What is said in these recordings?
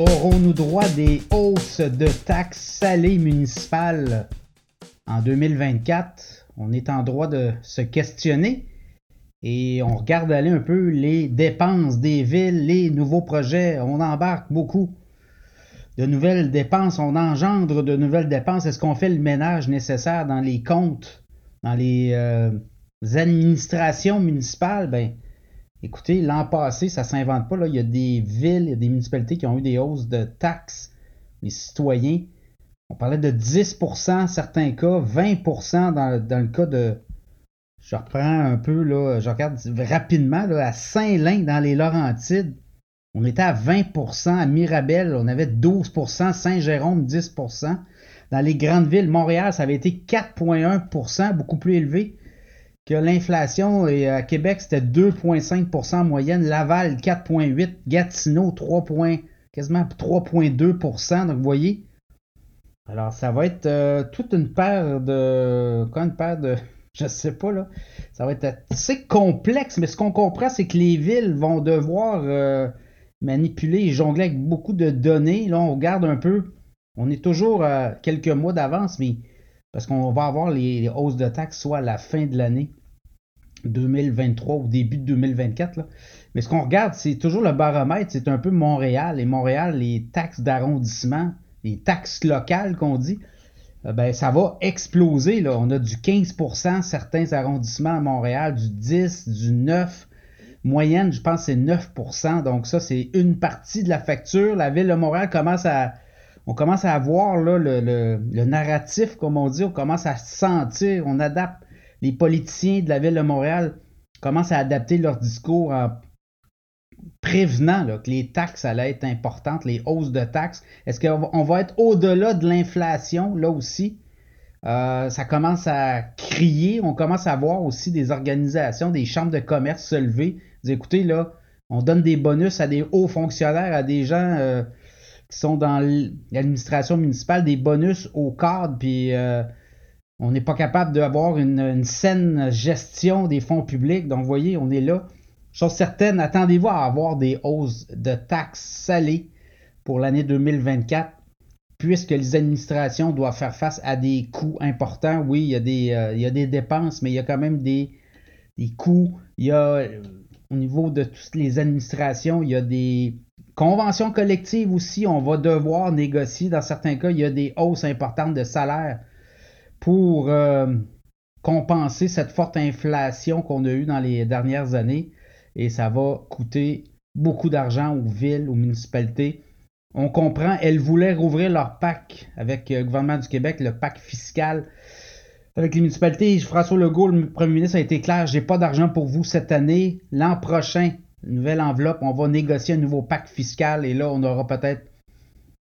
Aurons-nous droit des hausses de taxes salées municipales? En 2024? On est en droit de se questionner et on regarde aller un peu les dépenses des villes, les nouveaux projets. On embarque beaucoup de nouvelles dépenses, on engendre de nouvelles dépenses. Est-ce qu'on fait le ménage nécessaire dans les comptes, dans les euh, administrations municipales? Ben, Écoutez, l'an passé, ça ne s'invente pas. Là. Il y a des villes, il y a des municipalités qui ont eu des hausses de taxes, les citoyens. On parlait de 10% certains cas, 20 dans, dans, le cas de. Je reprends un peu, là, je regarde rapidement, à Saint-Lin, dans les Laurentides, on était à 20% à Mirabel, on avait 12% Saint-Jérôme, 10% Dans les grandes villes, Montréal, ça avait été 4,1% beaucoup plus élevé que l'inflation à Québec, c'était 2,5% en moyenne. Laval, 4,8. Gatineau, 3, quasiment 3,2% Donc, vous voyez. Alors, ça va être euh, toute une paire de. Quoi, une paire de. Je sais pas, là. Ça va être assez complexe, mais ce qu'on comprend, c'est que les villes vont devoir euh, manipuler et jongler avec beaucoup de données. Là, on regarde un peu. On est toujours à quelques mois d'avance, mais parce qu'on va avoir les, hausses de taxes soit à la fin de l'année 2023 ou début de 2024. Mais ce qu'on regarde, c'est toujours le baromètre, c'est un peu Montréal. Et Montréal, les taxes d'arrondissement, les taxes locales qu'on dit, euh, ben, ça va exploser. Là. On a du 15%, certains arrondissements à Montréal, du 10, du 9. Moyenne, je pense, c'est 9%. Donc ça, c'est une partie de la facture. La ville de Montréal commence à on commence à avoir là, le, narratif, comme on dit, on commence à sentir, on adapte. Les politiciens de la ville de Montréal commencent à adapter leur discours en prévenant que les taxes allaient être importantes, les hausses de taxes. Est-ce qu'on va être au-delà de l'inflation, là aussi? Euh, ça commence à crier. On commence à voir aussi des organisations, des chambres de commerce se lever. Dire, écoutez, là, on donne des bonus à des hauts fonctionnaires, à des gens euh, qui sont dans l'administration municipale des bonus au cadre, puis euh, on n'est pas capable d'avoir une, saine gestion des fonds publics. Donc, vous voyez, on est là. Chose certaine, attendez-vous à avoir des hausses de taxes salées pour l'année 2024, puisque les administrations doivent faire face à des coûts importants. Oui, il y a des, euh, il y a des dépenses, mais il y a quand même des, des coûts. Il y a, au niveau de toutes les administrations, il y a des Convention collective aussi, on va devoir négocier. Dans certains cas, il y a des hausses importantes de salaire pour euh, compenser cette forte inflation qu'on a eue dans les dernières années. Et ça va coûter beaucoup d'argent aux villes, aux municipalités. On comprend, elles voulaient rouvrir leur PAC avec le gouvernement du Québec, le PAC fiscal. Avec les municipalités, François Legault, le premier ministre, a été clair, j'ai pas d'argent pour vous cette année. L'an prochain, nouvelle enveloppe, on va négocier un nouveau pacte fiscal et là, on aura peut-être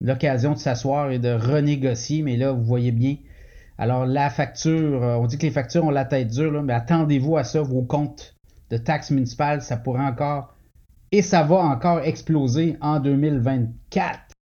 l'occasion de s'asseoir et de renégocier, mais là, vous voyez bien. Alors, la facture, euh, on dit que les factures ont la tête dure, mais attendez-vous à ça, vos comptes de taxes municipales, ça pourrait encore, et ça va encore exploser en 2024.